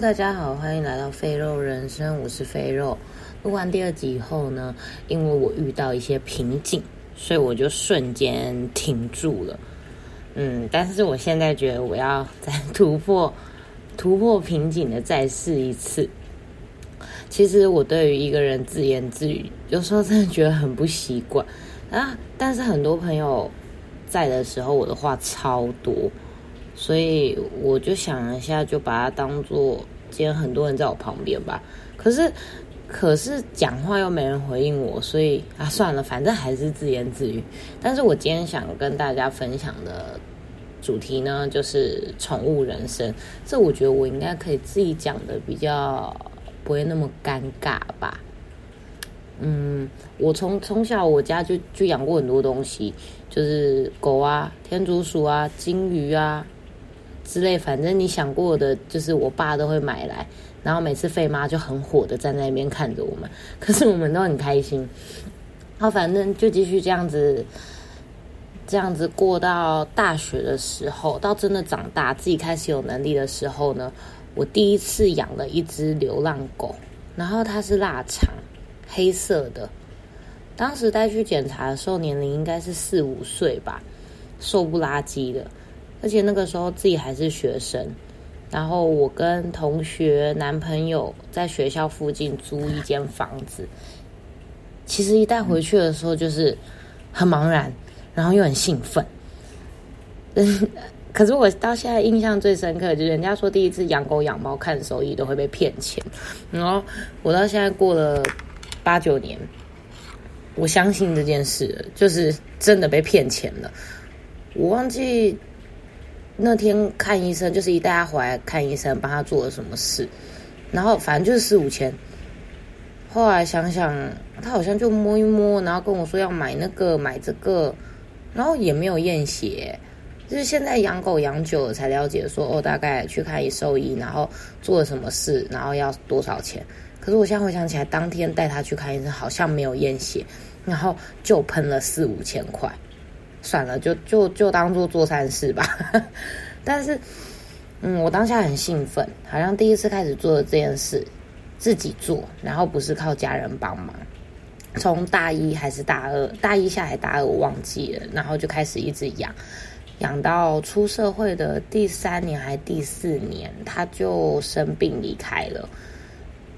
大家好，欢迎来到肥肉人生，我是肥肉。录完第二集以后呢，因为我遇到一些瓶颈，所以我就瞬间停住了。嗯，但是我现在觉得我要再突破 突破瓶颈的再试一次。其实我对于一个人自言自语，有时候真的觉得很不习惯啊。但是很多朋友在的时候，我的话超多。所以我就想一下，就把它当做今天很多人在我旁边吧。可是，可是讲话又没人回应我，所以啊，算了，反正还是自言自语。但是我今天想跟大家分享的主题呢，就是宠物人生。这我觉得我应该可以自己讲的比较不会那么尴尬吧。嗯，我从从小我家就就养过很多东西，就是狗啊、天竺鼠啊、金鱼啊。之类，反正你想过的，就是我爸都会买来，然后每次费妈就很火的站在那边看着我们，可是我们都很开心。然后反正就继续这样子，这样子过到大学的时候，到真的长大自己开始有能力的时候呢，我第一次养了一只流浪狗，然后它是腊肠，黑色的。当时带去检查的时候，年龄应该是四五岁吧，瘦不拉几的。而且那个时候自己还是学生，然后我跟同学、男朋友在学校附近租一间房子。其实一带回去的时候就是很茫然，然后又很兴奋。可是我到现在印象最深刻，就是人家说第一次养狗养猫看收益都会被骗钱，然后我到现在过了八九年，我相信这件事，就是真的被骗钱了。我忘记。那天看医生，就是一带他回来看医生，帮他做了什么事，然后反正就是四五千。后来想想，他好像就摸一摸，然后跟我说要买那个买这个，然后也没有验血。就是现在养狗养久了才了解，说哦，大概去看一兽医，然后做了什么事，然后要多少钱。可是我现在回想起来，当天带他去看医生，好像没有验血，然后就喷了四五千块。算了，就就就当做做善事吧。但是，嗯，我当下很兴奋，好像第一次开始做的这件事，自己做，然后不是靠家人帮忙。从大一还是大二，大一下还大二我忘记了，然后就开始一直养，养到出社会的第三年还第四年，他就生病离开了。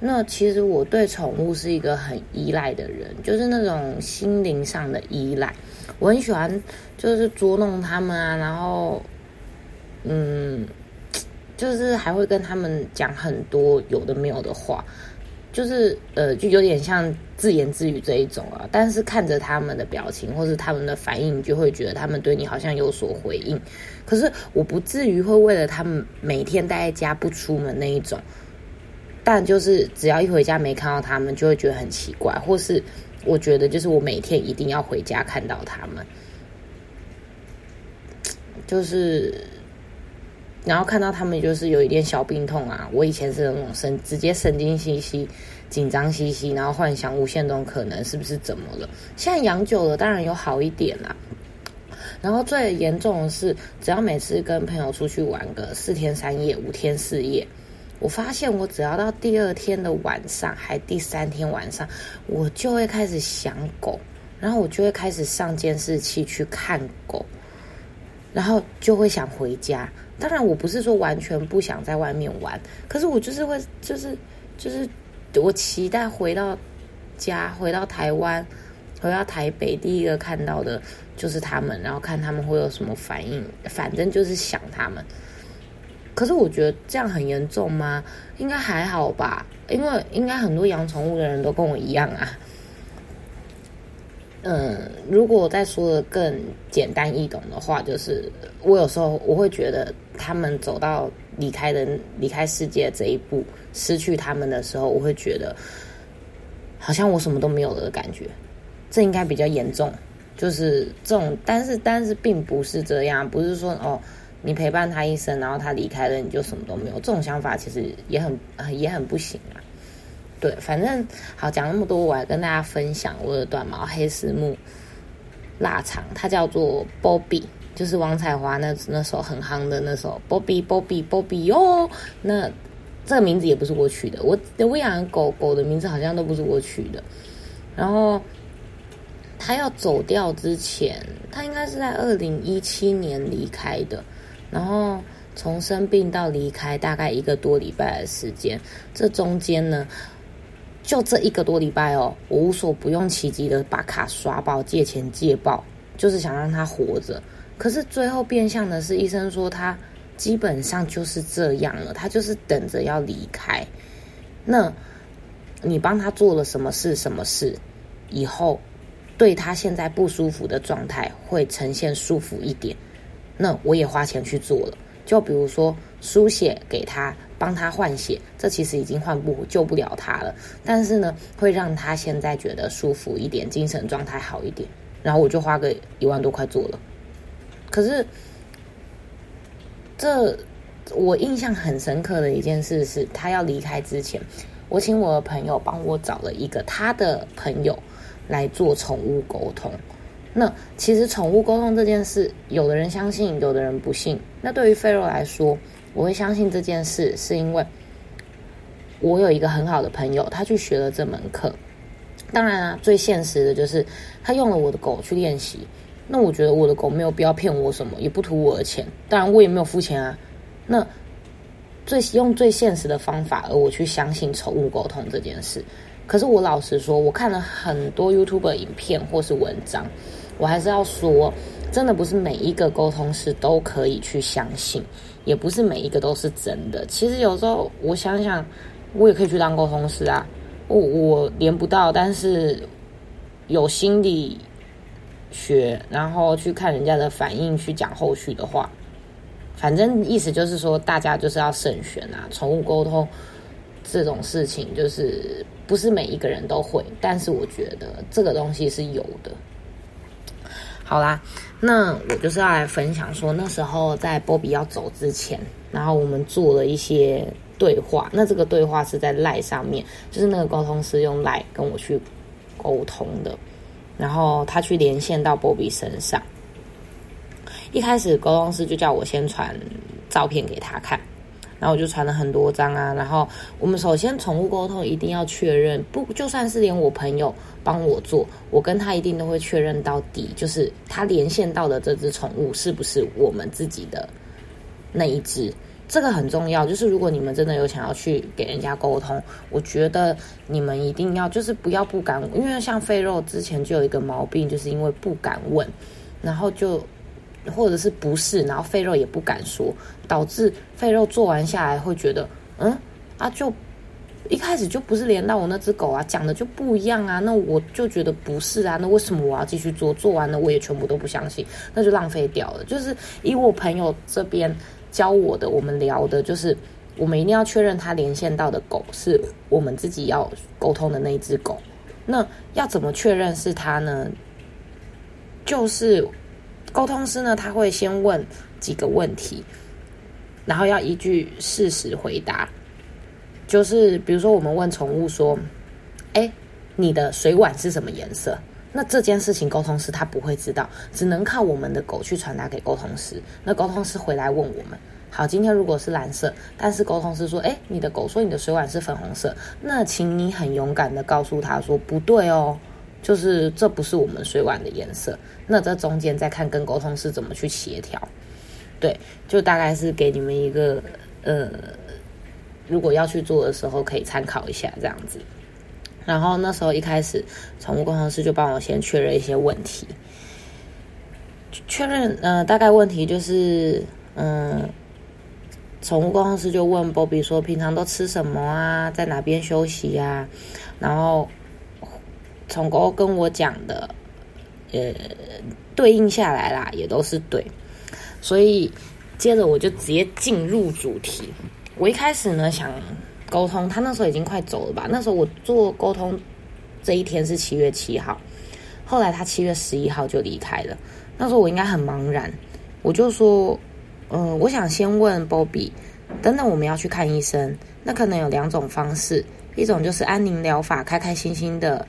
那其实我对宠物是一个很依赖的人，就是那种心灵上的依赖。我很喜欢，就是捉弄他们啊，然后，嗯，就是还会跟他们讲很多有的没有的话，就是呃，就有点像自言自语这一种啊。但是看着他们的表情或是他们的反应，就会觉得他们对你好像有所回应。可是我不至于会为了他们每天待在家不出门那一种。但就是只要一回家没看到他们，就会觉得很奇怪，或是我觉得就是我每天一定要回家看到他们，就是然后看到他们就是有一点小病痛啊。我以前是那种神直接神经兮兮、紧张兮兮，然后幻想无限种可能是不是怎么了？现在养久了，当然有好一点啦。然后最严重的是，只要每次跟朋友出去玩个四天三夜、五天四夜。我发现，我只要到第二天的晚上，还第三天晚上，我就会开始想狗，然后我就会开始上监视器去看狗，然后就会想回家。当然，我不是说完全不想在外面玩，可是我就是会，就是就是我期待回到家，回到台湾，回到台北，第一个看到的就是他们，然后看他们会有什么反应，反正就是想他们。可是我觉得这样很严重吗？应该还好吧，因为应该很多养宠物的人都跟我一样啊。嗯，如果我再说的更简单易懂的话，就是我有时候我会觉得他们走到离开的离开世界这一步，失去他们的时候，我会觉得好像我什么都没有了的感觉。这应该比较严重，就是这种，但是但是并不是这样，不是说哦。你陪伴他一生，然后他离开了，你就什么都没有。这种想法其实也很也很不行啊。对，反正好讲那么多，我来跟大家分享我的短毛黑丝木腊肠，它叫做 Bobby，就是王彩华那那首很夯的那首 Bobby Bobby Bobby 哟。那这个名字也不是我取的，我我养的狗狗的名字好像都不是我取的。然后他要走掉之前，他应该是在二零一七年离开的。然后从生病到离开大概一个多礼拜的时间，这中间呢，就这一个多礼拜哦，我无所不用其极的把卡刷爆、借钱借爆，就是想让他活着。可是最后变相的是，医生说他。基本上就是这样了，他就是等着要离开。那，你帮他做了什么事？什么事？以后对他现在不舒服的状态会呈现舒服一点。那我也花钱去做了，就比如说输血给他，帮他换血，这其实已经换不救不了他了。但是呢，会让他现在觉得舒服一点，精神状态好一点。然后我就花个一万多块做了。可是。这我印象很深刻的一件事是，他要离开之前，我请我的朋友帮我找了一个他的朋友来做宠物沟通。那其实宠物沟通这件事，有的人相信，有的人不信。那对于费肉来说，我会相信这件事，是因为我有一个很好的朋友，他去学了这门课。当然啊，最现实的就是他用了我的狗去练习。那我觉得我的狗没有必要骗我什么，也不图我的钱，当然我也没有付钱啊。那最用最现实的方法，而我去相信宠物沟通这件事。可是我老实说，我看了很多 YouTube 影片或是文章，我还是要说，真的不是每一个沟通师都可以去相信，也不是每一个都是真的。其实有时候我想想，我也可以去当沟通师啊。我我连不到，但是有心理。学，然后去看人家的反应，去讲后续的话。反正意思就是说，大家就是要慎选啊。宠物沟通这种事情，就是不是每一个人都会，但是我觉得这个东西是有的。好啦，那我就是要来分享说，那时候在波比要走之前，然后我们做了一些对话。那这个对话是在赖上面，就是那个沟通师用赖跟我去沟通的。然后他去连线到波比身上，一开始沟通师就叫我先传照片给他看，然后我就传了很多张啊。然后我们首先宠物沟通一定要确认，不就算是连我朋友帮我做，我跟他一定都会确认到底，就是他连线到的这只宠物是不是我们自己的那一只。这个很重要，就是如果你们真的有想要去给人家沟通，我觉得你们一定要就是不要不敢，因为像肥肉之前就有一个毛病，就是因为不敢问，然后就或者是不是，然后肺肉也不敢说，导致肺肉做完下来会觉得，嗯啊，就一开始就不是连到我那只狗啊，讲的就不一样啊，那我就觉得不是啊，那为什么我要继续做？做完了我也全部都不相信，那就浪费掉了。就是以我朋友这边。教我的，我们聊的就是，我们一定要确认他连线到的狗是我们自己要沟通的那一只狗。那要怎么确认是他呢？就是沟通师呢，他会先问几个问题，然后要依据事实回答。就是比如说，我们问宠物说：“哎，你的水碗是什么颜色？”那这件事情沟通师他不会知道，只能靠我们的狗去传达给沟通师。那沟通师回来问我们：好，今天如果是蓝色，但是沟通师说：哎，你的狗说你的水碗是粉红色，那请你很勇敢的告诉他说不对哦，就是这不是我们水碗的颜色。那这中间再看跟沟通师怎么去协调。对，就大概是给你们一个呃，如果要去做的时候可以参考一下这样子。然后那时候一开始，宠物工程师就帮我先确认一些问题，确认呃大概问题就是，嗯，宠物工程师就问 Bobby 说平常都吃什么啊，在哪边休息呀？然后从狗跟我讲的，呃，对应下来啦，也都是对，所以接着我就直接进入主题。我一开始呢想。沟通，他那时候已经快走了吧？那时候我做沟通这一天是七月七号，后来他七月十一号就离开了。那时候我应该很茫然，我就说，嗯，我想先问 Bobby，等等我们要去看医生，那可能有两种方式，一种就是安宁疗法，开开心心的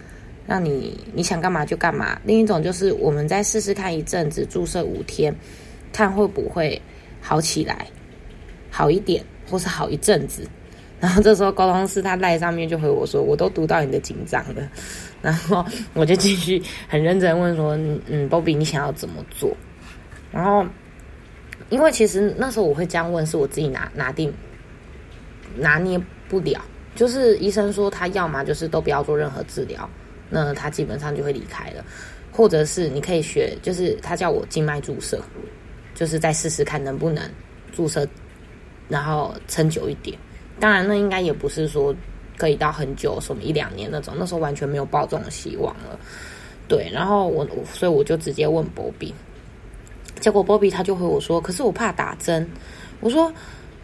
让你你想干嘛就干嘛；另一种就是我们再试试看一阵子，注射五天，看会不会好起来，好一点，或是好一阵子。然后这时候沟通师他赖上面就回我说：“我都读到你的紧张了。”然后我就继续很认真问说：“嗯，Bobby，你想要怎么做？”然后因为其实那时候我会这样问，是我自己拿拿定拿捏不了。就是医生说他要么就是都不要做任何治疗，那他基本上就会离开了，或者是你可以学，就是他叫我静脉注射，就是再试试看能不能注射，然后撑久一点。当然，那应该也不是说可以到很久，什么一两年那种，那时候完全没有抱这种希望了。对，然后我所以我就直接问波比，结果波比他就回我说：“可是我怕打针。”我说。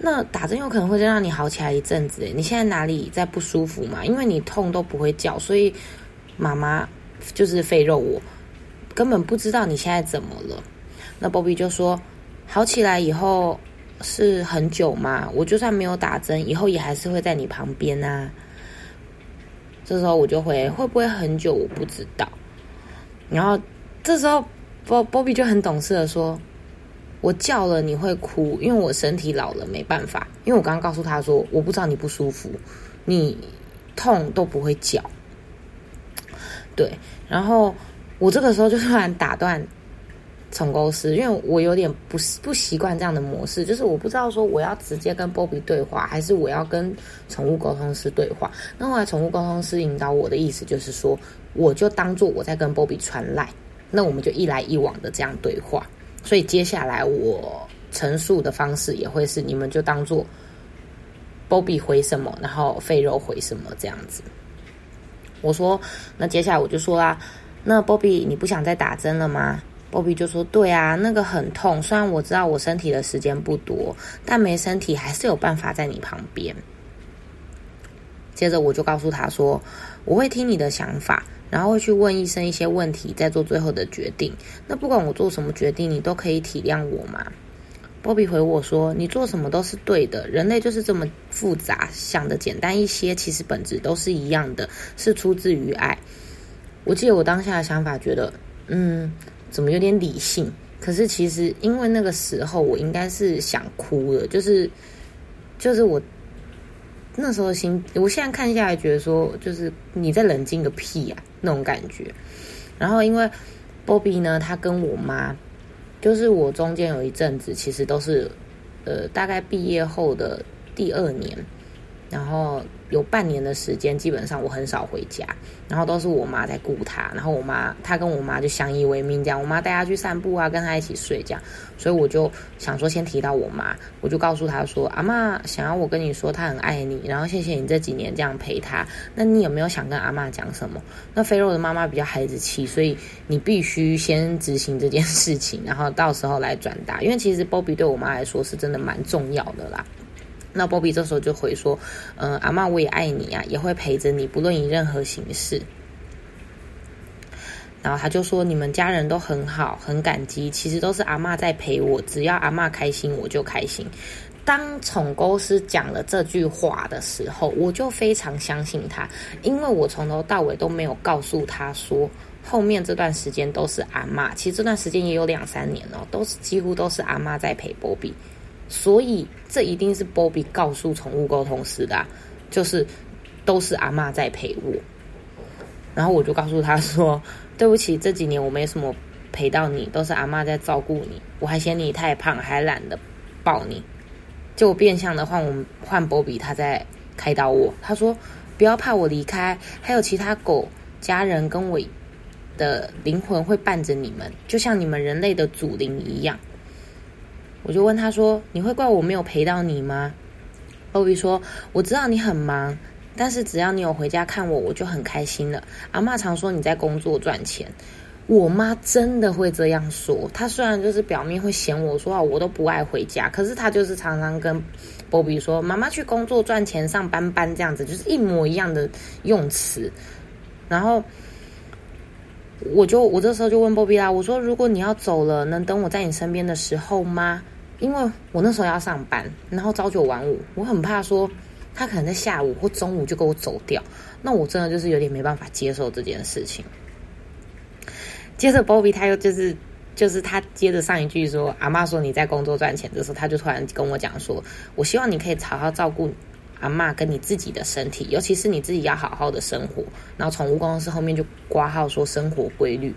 那打针有可能会让你好起来一阵子，你现在哪里在不舒服嘛？因为你痛都不会叫，所以妈妈就是肥肉，我根本不知道你现在怎么了。那 Bobby 就说，好起来以后是很久嘛？我就算没有打针，以后也还是会在你旁边啊。这时候我就会会不会很久？我不知道。然后这时候 Bob Bobby 就很懂事的说。我叫了你会哭，因为我身体老了没办法。因为我刚刚告诉他说，我不知道你不舒服，你痛都不会叫。对，然后我这个时候就突然打断宠沟师，因为我有点不不习惯这样的模式，就是我不知道说我要直接跟波比对话，还是我要跟宠物沟通师对话。那后来宠物沟通师引导我的意思就是说，我就当做我在跟波比传赖，那我们就一来一往的这样对话。所以接下来我陈述的方式也会是，你们就当做 Bobby 回什么，然后费肉回什么这样子。我说，那接下来我就说啦，那 Bobby 你不想再打针了吗？Bobby 就说，对啊，那个很痛，虽然我知道我身体的时间不多，但没身体还是有办法在你旁边。接着我就告诉他说，我会听你的想法。然后会去问医生一些问题，再做最后的决定。那不管我做什么决定，你都可以体谅我吗？波比回我说：“你做什么都是对的，人类就是这么复杂，想的简单一些，其实本质都是一样的，是出自于爱。”我记得我当下的想法，觉得嗯，怎么有点理性？可是其实因为那个时候我应该是想哭了，就是就是我。那时候的心，我现在看下来觉得说，就是你在冷静个屁啊，那种感觉。然后因为波比呢，他跟我妈，就是我中间有一阵子，其实都是，呃，大概毕业后的第二年，然后。有半年的时间，基本上我很少回家，然后都是我妈在顾他，然后我妈他跟我妈就相依为命这样，我妈带他去散步啊，跟他一起睡这样，所以我就想说先提到我妈，我就告诉他说，阿妈想要我跟你说，她很爱你，然后谢谢你这几年这样陪她，那你有没有想跟阿妈讲什么？那肥肉的妈妈比较孩子气，所以你必须先执行这件事情，然后到时候来转达，因为其实 Bobby 对我妈来说是真的蛮重要的啦。那波比这时候就回说：“嗯，阿妈，我也爱你啊，也会陪着你，不论以任何形式。”然后他就说：“你们家人都很好，很感激，其实都是阿妈在陪我，只要阿妈开心，我就开心。”当宠沟师讲了这句话的时候，我就非常相信他，因为我从头到尾都没有告诉他说，后面这段时间都是阿妈。其实这段时间也有两三年了，都是几乎都是阿妈在陪波比。所以这一定是波比告诉宠物沟通师的，就是都是阿妈在陪我。然后我就告诉他说：“ 对不起，这几年我没什么陪到你，都是阿妈在照顾你。我还嫌你太胖，还懒得抱你。就变相的换我们换波比，他在开导我。他说：不要怕我离开，还有其他狗家人跟我的灵魂会伴着你们，就像你们人类的祖灵一样。”我就问他说：“你会怪我没有陪到你吗？”波比说：“我知道你很忙，但是只要你有回家看我，我就很开心了。”阿妈常说你在工作赚钱，我妈真的会这样说。她虽然就是表面会嫌我说话，我都不爱回家，可是她就是常常跟波比说：“妈妈去工作赚钱，上班班这样子，就是一模一样的用词。”然后我就我这时候就问波比啦：“我说如果你要走了，能等我在你身边的时候吗？”因为我那时候要上班，然后朝九晚五，我很怕说他可能在下午或中午就给我走掉，那我真的就是有点没办法接受这件事情。接着，Bobby 他又就是就是他接着上一句说：“阿妈说你在工作赚钱的时候，他就突然跟我讲说，我希望你可以好好照顾阿妈跟你自己的身体，尤其是你自己要好好的生活。然后宠物公司后面就挂号说生活规律。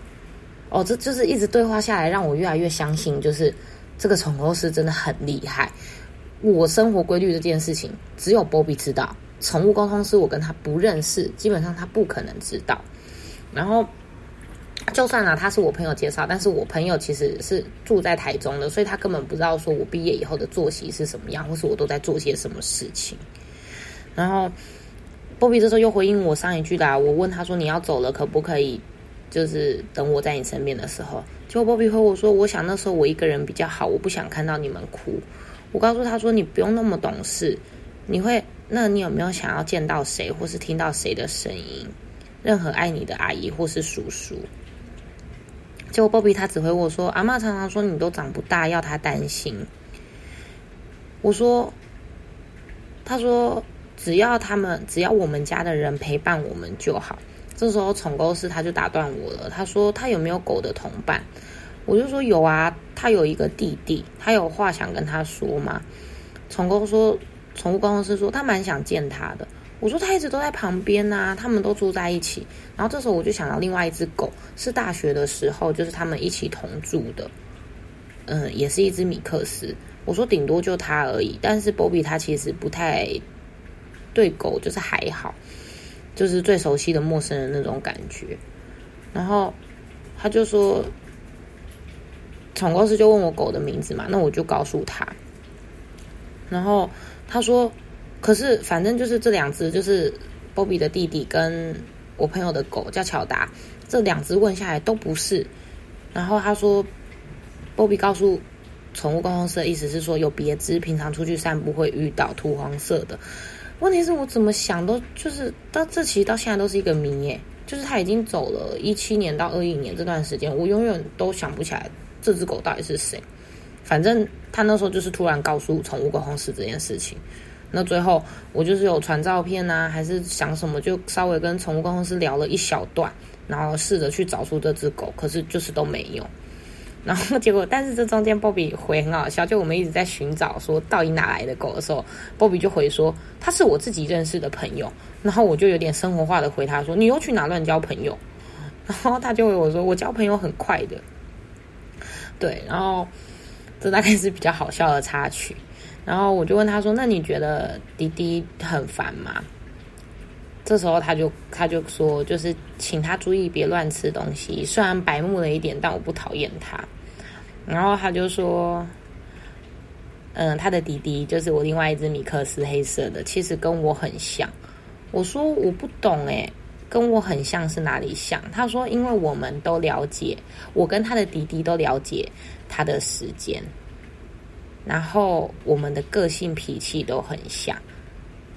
哦，这就是一直对话下来，让我越来越相信，就是这个宠物师真的很厉害。我生活规律这件事情，只有波比知道。宠物沟通师我跟他不认识，基本上他不可能知道。然后。就算啊，他是我朋友介绍，但是我朋友其实是住在台中的，所以他根本不知道说我毕业以后的作息是什么样，或是我都在做些什么事情。然后波比这时候又回应我上一句的，我问他说：“你要走了，可不可以就是等我在你身边的时候？”结果波比和我说：“我想那时候我一个人比较好，我不想看到你们哭。”我告诉他说：“你不用那么懂事，你会？那你有没有想要见到谁，或是听到谁的声音？任何爱你的阿姨或是叔叔？”结果波比他只回我说：“阿妈常常说你都长不大，要他担心。”我说：“他说只要他们，只要我们家的人陪伴我们就好。”这时候宠沟师他就打断我了，他说：“他有没有狗的同伴？”我就说：“有啊，他有一个弟弟，他有话想跟他说吗？”宠沟说：“宠物公司说他蛮想见他的。”我说他一直都在旁边呐，他们都住在一起。然后这时候我就想到另外一只狗，是大学的时候，就是他们一起同住的，嗯，也是一只米克斯。我说顶多就它而已，但是波比它其实不太对狗，就是还好，就是最熟悉的陌生人那种感觉。然后他就说，宠物师就问我狗的名字嘛，那我就告诉他。然后他说。可是，反正就是这两只，就是波比的弟弟跟我朋友的狗叫乔达，这两只问下来都不是。然后他说，波比告诉宠物沟通师的意思是说，有别只，平常出去散步会遇到土黄色的。问题是我怎么想都就是到这其实到现在都是一个谜耶，就是他已经走了一七年到二一年这段时间，我永远都想不起来这只狗到底是谁。反正他那时候就是突然告诉宠物狗公司这件事情。那最后我就是有传照片啊，还是想什么，就稍微跟宠物公司聊了一小段，然后试着去找出这只狗，可是就是都没有。然后结果，但是这中间波比回很好笑，就我们一直在寻找说到底哪来的狗的时候，波比就回说他是我自己认识的朋友。然后我就有点生活化的回他说你又去哪乱交朋友？然后他就回我说我交朋友很快的。对，然后这大概是比较好笑的插曲。然后我就问他说：“那你觉得滴滴很烦吗？”这时候他就他就说：“就是请他注意别乱吃东西，虽然白目了一点，但我不讨厌他。”然后他就说：“嗯，他的弟弟就是我另外一只米克斯黑色的，其实跟我很像。”我说：“我不懂诶，跟我很像是哪里像？”他说：“因为我们都了解，我跟他的弟弟都了解他的时间。”然后我们的个性脾气都很像，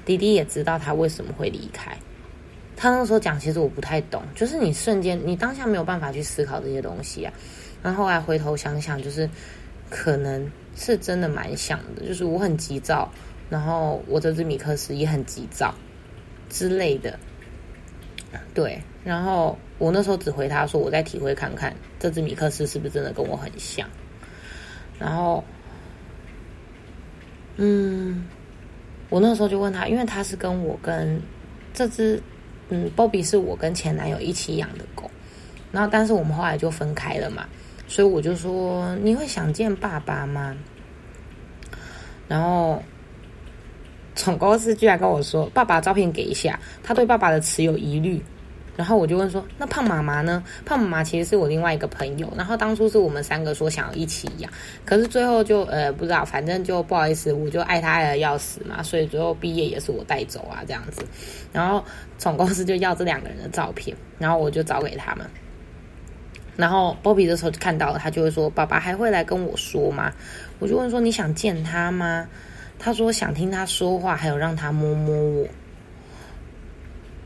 弟弟也知道他为什么会离开。他那时候讲，其实我不太懂，就是你瞬间你当下没有办法去思考这些东西啊。然后后来回头想想，就是可能是真的蛮像的，就是我很急躁，然后我这只米克斯也很急躁之类的。对，然后我那时候只回他说，我再体会看看这只米克斯是不是真的跟我很像，然后。嗯，我那时候就问他，因为他是跟我跟这只嗯，Bobby 是我跟前男友一起养的狗，然后但是我们后来就分开了嘛，所以我就说你会想见爸爸吗？然后宠公司居然跟我说，爸爸照片给一下，他对爸爸的词有疑虑。然后我就问说：“那胖妈妈呢？胖妈妈其实是我另外一个朋友。然后当初是我们三个说想要一起养，可是最后就呃不知道，反正就不好意思，我就爱他爱的要死嘛，所以最后毕业也是我带走啊这样子。然后总公司就要这两个人的照片，然后我就找给他们。然后波比的时候就看到了，他就会说：爸爸还会来跟我说吗？我就问说：你想见他吗？他说想听他说话，还有让他摸摸我。”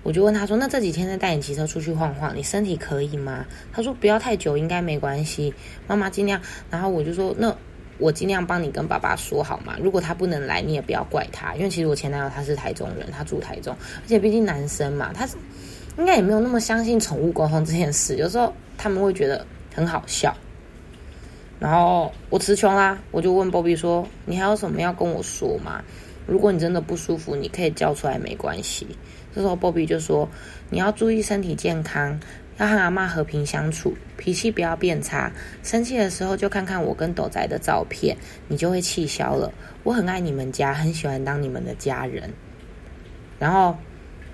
我就问他说：“那这几天再带你骑车出去晃晃，你身体可以吗？”他说：“不要太久，应该没关系。”妈妈尽量。然后我就说：“那我尽量帮你跟爸爸说好吗？如果他不能来，你也不要怪他，因为其实我前男友他是台中人，他住台中，而且毕竟男生嘛，他应该也没有那么相信宠物沟通这件事。有时候他们会觉得很好笑。然后我词穷啦，我就问 Bobby 说：‘你还有什么要跟我说吗？’如果你真的不舒服，你可以叫出来没关系。这时候波比就说：“你要注意身体健康，要和阿妈和平相处，脾气不要变差。生气的时候就看看我跟斗仔的照片，你就会气消了。我很爱你们家，很喜欢当你们的家人。”然后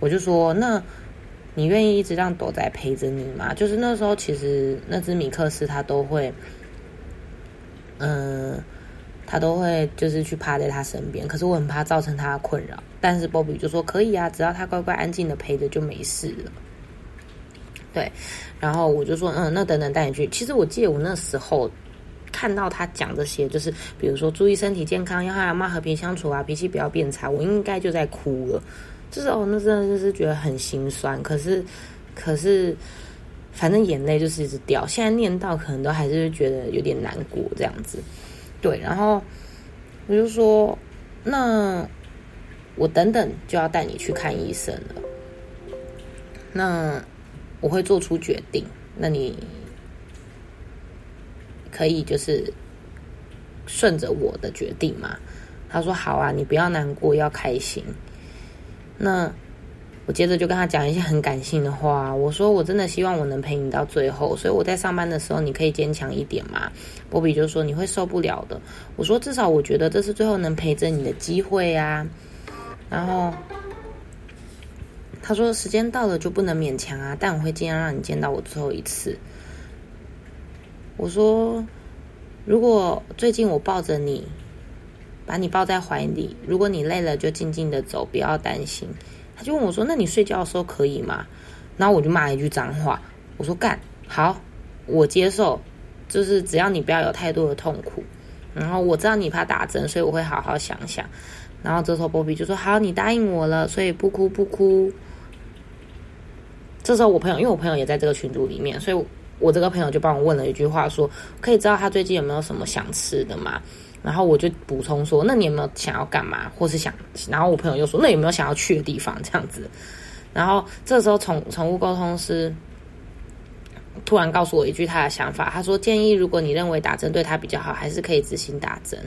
我就说：“那你愿意一直让斗仔陪着你吗？”就是那时候，其实那只米克斯它都会，嗯。他都会就是去趴在他身边，可是我很怕造成他的困扰。但是波比就说可以啊，只要他乖乖安静的陪着就没事了。对，然后我就说嗯，那等等带你去。其实我记得我那时候看到他讲这些，就是比如说注意身体健康，要和阿妈和平相处啊，脾气不要变差，我应该就在哭了。就是哦，那真的就是觉得很心酸。可是可是反正眼泪就是一直掉。现在念到可能都还是觉得有点难过这样子。对，然后我就说，那我等等就要带你去看医生了。那我会做出决定，那你可以就是顺着我的决定嘛？他说好啊，你不要难过，要开心。那。我接着就跟他讲一些很感性的话，我说我真的希望我能陪你到最后，所以我在上班的时候你可以坚强一点嘛。波比就说你会受不了的。我说至少我觉得这是最后能陪着你的机会啊。然后他说时间到了就不能勉强啊，但我会尽量让你见到我最后一次。我说如果最近我抱着你，把你抱在怀里，如果你累了就静静的走，不要担心。他就问我说：“那你睡觉的时候可以吗？”然后我就骂一句脏话，我说：“干好，我接受，就是只要你不要有太多的痛苦。”然后我知道你怕打针，所以我会好好想想。然后这时候波比就说：“好，你答应我了，所以不哭不哭。”这时候我朋友，因为我朋友也在这个群组里面，所以我这个朋友就帮我问了一句话，说：“可以知道他最近有没有什么想吃的吗？”然后我就补充说：“那你有没有想要干嘛，或是想？”然后我朋友又说：“那有没有想要去的地方？”这样子。然后这时候宠宠物沟通师突然告诉我一句他的想法，他说：“建议如果你认为打针对他比较好，还是可以自行打针，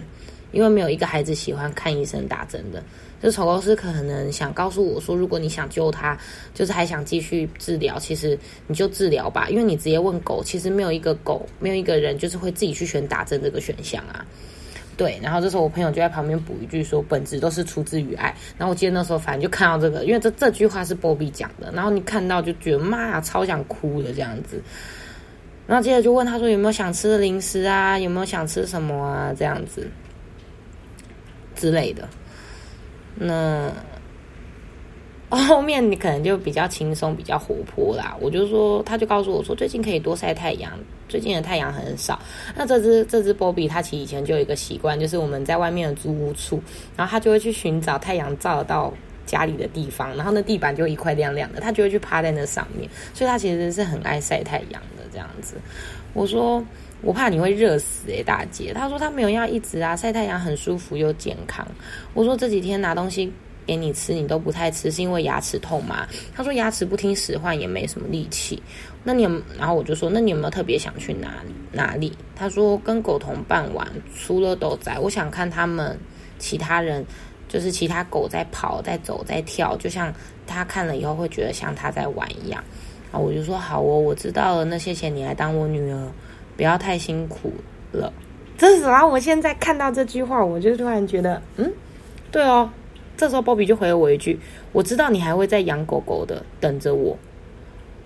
因为没有一个孩子喜欢看医生打针的。”就宠物师可能想告诉我说：“如果你想救他，就是还想继续治疗，其实你就治疗吧，因为你直接问狗，其实没有一个狗，没有一个人就是会自己去选打针这个选项啊。”对，然后这时候我朋友就在旁边补一句说：“本质都是出自于爱。”然后我记得那时候反正就看到这个，因为这这句话是波比讲的，然后你看到就觉得妈呀，超想哭的这样子。然后接着就问他说：“有没有想吃的零食啊？有没有想吃什么啊？这样子之类的。”那。后面你可能就比较轻松，比较活泼啦。我就说，他就告诉我说，最近可以多晒太阳，最近的太阳很少。那这只这只波比，它其实以前就有一个习惯，就是我们在外面的租屋处，然后它就会去寻找太阳照到家里的地方，然后那地板就一块亮亮的，它就会去趴在那上面。所以它其实是很爱晒太阳的这样子。我说，我怕你会热死诶，大姐。他说他没有要一直啊，晒太阳很舒服又健康。我说这几天拿东西。给你吃，你都不太吃，是因为牙齿痛吗？他说牙齿不听使唤，也没什么力气。那你有，然后我就说，那你有没有特别想去哪里？哪里？他说跟狗同伴玩，除了斗仔，我想看他们其他人，就是其他狗在跑、在走、在跳，就像他看了以后会觉得像他在玩一样。然后我就说好哦，我知道了。那谢谢你来当我女儿，不要太辛苦了。这是，然后我现在看到这句话，我就突然觉得，嗯，对哦。这时候鲍比就回了我一句：“我知道你还会再养狗狗的，等着我。”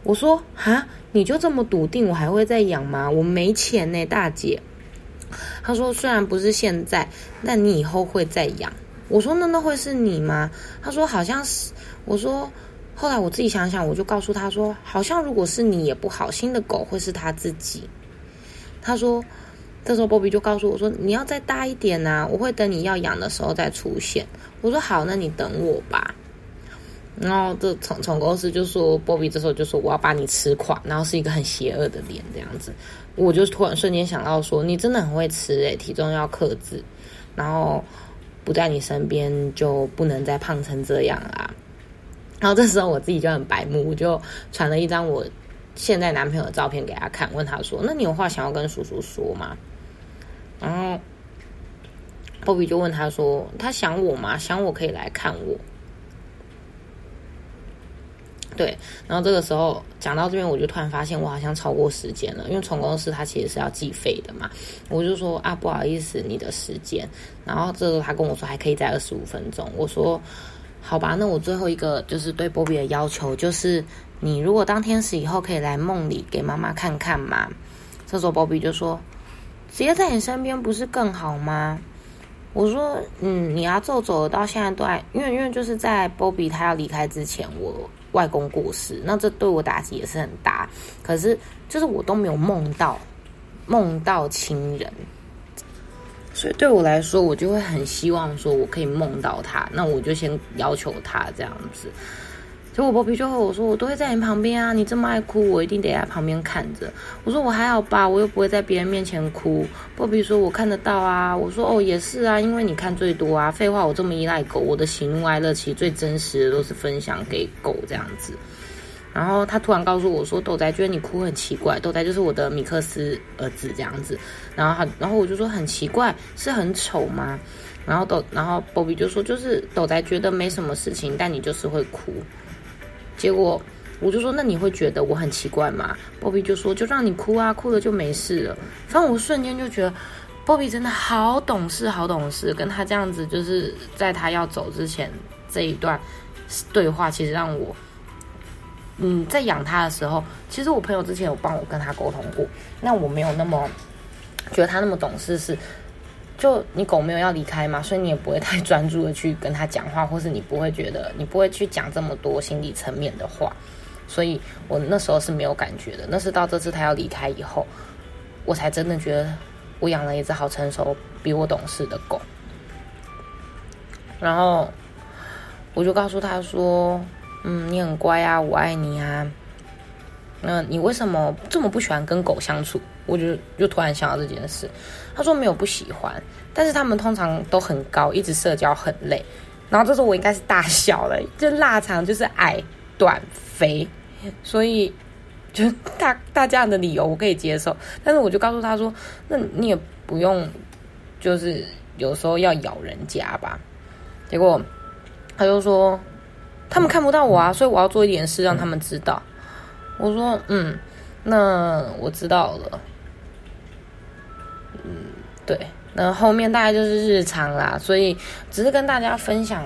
我说：“哈，你就这么笃定我还会再养吗？我没钱呢，大姐。”他说：“虽然不是现在，但你以后会再养。”我说：“那那会是你吗？”他说：“好像是。”我说：“后来我自己想想，我就告诉他说，好像如果是你也不好，新的狗会是他自己。”他说。这时候，波比就告诉我说：“你要再大一点呐，我会等你要养的时候再出现。”我说：“好，那你等我吧。”然后这宠宠公司就说：“波比这时候就说我要把你吃垮。”然后是一个很邪恶的脸这样子。我就突然瞬间想到说：“你真的很会吃诶，体重要克制，然后不在你身边就不能再胖成这样啦。”然后这时候我自己就很白目，我就传了一张我现在男朋友的照片给他看，问他说：“那你有话想要跟叔叔说吗？”然后波比就问他说：“他想我吗？想我可以来看我。”对，然后这个时候讲到这边，我就突然发现我好像超过时间了，因为宠公司它其实是要计费的嘛。我就说啊，不好意思，你的时间。然后这时候他跟我说还可以再二十五分钟。我说好吧，那我最后一个就是对波比的要求就是，你如果当天使以后可以来梦里给妈妈看看嘛。这时候波比就说，直接在你身边不是更好吗？我说嗯，你阿宙走了到现在都还，因为因为就是在波比他要离开之前我。外公过世，那这对我打击也是很大。可是，就是我都没有梦到梦到亲人，所以对我来说，我就会很希望说我可以梦到他。那我就先要求他这样子。结果波比就和我说：“我都会在你旁边啊，你这么爱哭，我一定得在旁边看着。”我说：“我还好吧，我又不会在别人面前哭。”波比说：“我看得到啊。”我说：“哦，也是啊，因为你看最多啊。”废话，我这么依赖狗，我的喜怒哀乐其实最真实的都是分享给狗这样子。然后他突然告诉我说：“豆仔觉得你哭很奇怪。”豆仔就是我的米克斯儿子这样子。然后他，然后我就说：“很奇怪，是很丑吗？”然后豆，然后波比就说：“就是豆仔觉得没什么事情，但你就是会哭。”结果我就说，那你会觉得我很奇怪吗？波比就说，就让你哭啊，哭了就没事了。反正我瞬间就觉得，波比真的好懂事，好懂事。跟他这样子，就是在他要走之前这一段对话，其实让我，嗯，在养他的时候，其实我朋友之前有帮我跟他沟通过，那我没有那么觉得他那么懂事是。就你狗没有要离开嘛，所以你也不会太专注的去跟他讲话，或是你不会觉得你不会去讲这么多心理层面的话，所以我那时候是没有感觉的。那是到这次他要离开以后，我才真的觉得我养了一只好成熟、比我懂事的狗。然后我就告诉他说：“嗯，你很乖啊，我爱你啊。那你为什么这么不喜欢跟狗相处？”我就就突然想到这件事，他说没有不喜欢，但是他们通常都很高，一直社交很累。然后这时候我应该是大笑了，就腊肠就是矮短肥，所以就大大家的理由我可以接受。但是我就告诉他说，那你也不用就是有时候要咬人家吧。结果他就说他们看不到我啊，所以我要做一点事让他们知道。我说嗯，那我知道了。对，那后面大概就是日常啦，所以只是跟大家分享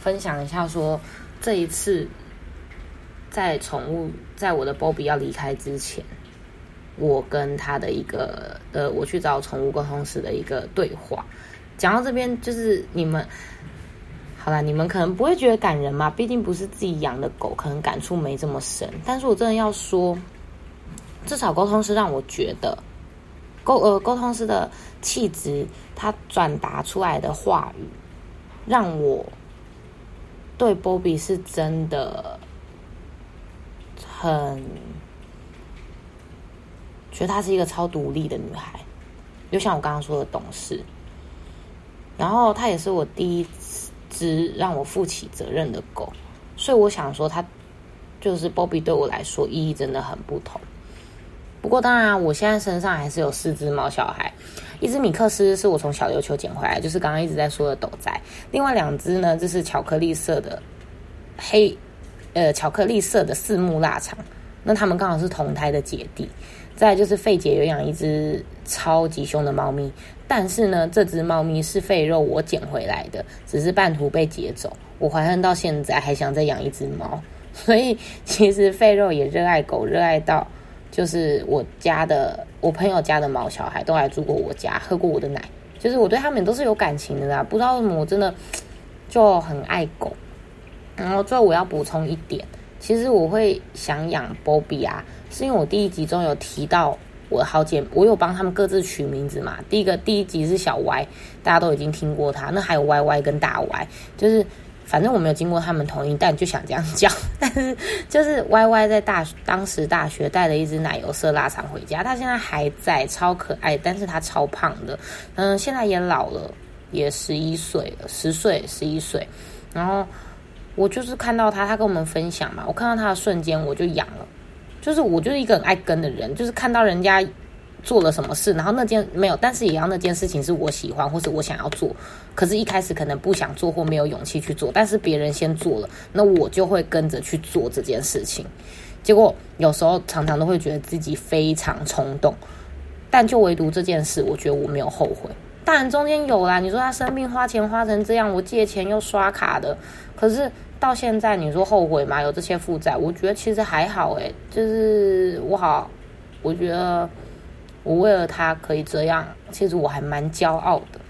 分享一下，说这一次在宠物在我的 Bobby 要离开之前，我跟他的一个呃，我去找宠物沟通师的一个对话。讲到这边，就是你们好了，你们可能不会觉得感人嘛，毕竟不是自己养的狗，可能感触没这么深。但是我真的要说，至少沟通师让我觉得。沟呃，沟通师的气质，他转达出来的话语，让我对 Bobby 是真的很觉得她是一个超独立的女孩，就像我刚刚说的懂事。然后她也是我第一只让我负起责任的狗，所以我想说，她就是 Bobby 对我来说意义真的很不同。不过当然，我现在身上还是有四只猫小孩，一只米克斯是我从小琉球捡回来，就是刚刚一直在说的斗仔。另外两只呢，就是巧克力色的黑，呃，巧克力色的四目腊肠。那他们刚好是同胎的姐弟。再就是费姐有养一只超级凶的猫咪，但是呢，这只猫咪是废肉我捡回来的，只是半途被劫走。我怀恨到现在，还想再养一只猫。所以其实废肉也热爱狗，热爱到。就是我家的，我朋友家的毛小孩都来住过我家，喝过我的奶，就是我对他们都是有感情的啦。不知道为什么我真的就很爱狗。然后最后我要补充一点，其实我会想养波比啊，是因为我第一集中有提到我的好姐，我有帮他们各自取名字嘛。第一个第一集是小 Y，大家都已经听过他，那还有 YY 跟大 Y，就是。反正我没有经过他们同意，但就想这样叫。但是就是 Y Y 在大当时大学带了一只奶油色腊肠回家，它现在还在，超可爱，但是它超胖的。嗯，现在也老了，也十一岁了，十岁十一岁。然后我就是看到他，他跟我们分享嘛，我看到他的瞬间我就养了。就是我就是一个很爱跟的人，就是看到人家做了什么事，然后那件没有，但是也要那件事情是我喜欢或是我想要做，可是一开始可能不想做或没有勇气去做，但是别人先做了，那我就会跟着去做这件事情。结果有时候常常都会觉得自己非常冲动，但就唯独这件事，我觉得我没有后悔。当然中间有啦，你说他生病花钱花成这样，我借钱又刷卡的，可是到现在你说后悔吗？有这些负债，我觉得其实还好诶，就是我好，我觉得我为了他可以这样，其实我还蛮骄傲的。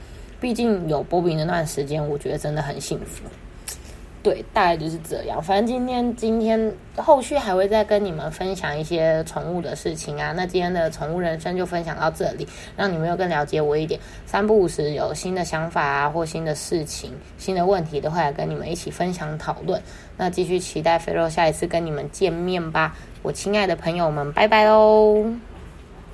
毕竟有波比那段时间，我觉得真的很幸福。对，大概就是这样。反正今天今天后续还会再跟你们分享一些宠物的事情啊。那今天的宠物人生就分享到这里，让你们又更了解我一点。三不五时有新的想法啊，或新的事情、新的问题，都会来跟你们一起分享讨论。那继续期待肥肉下一次跟你们见面吧，我亲爱的朋友们，拜拜喽。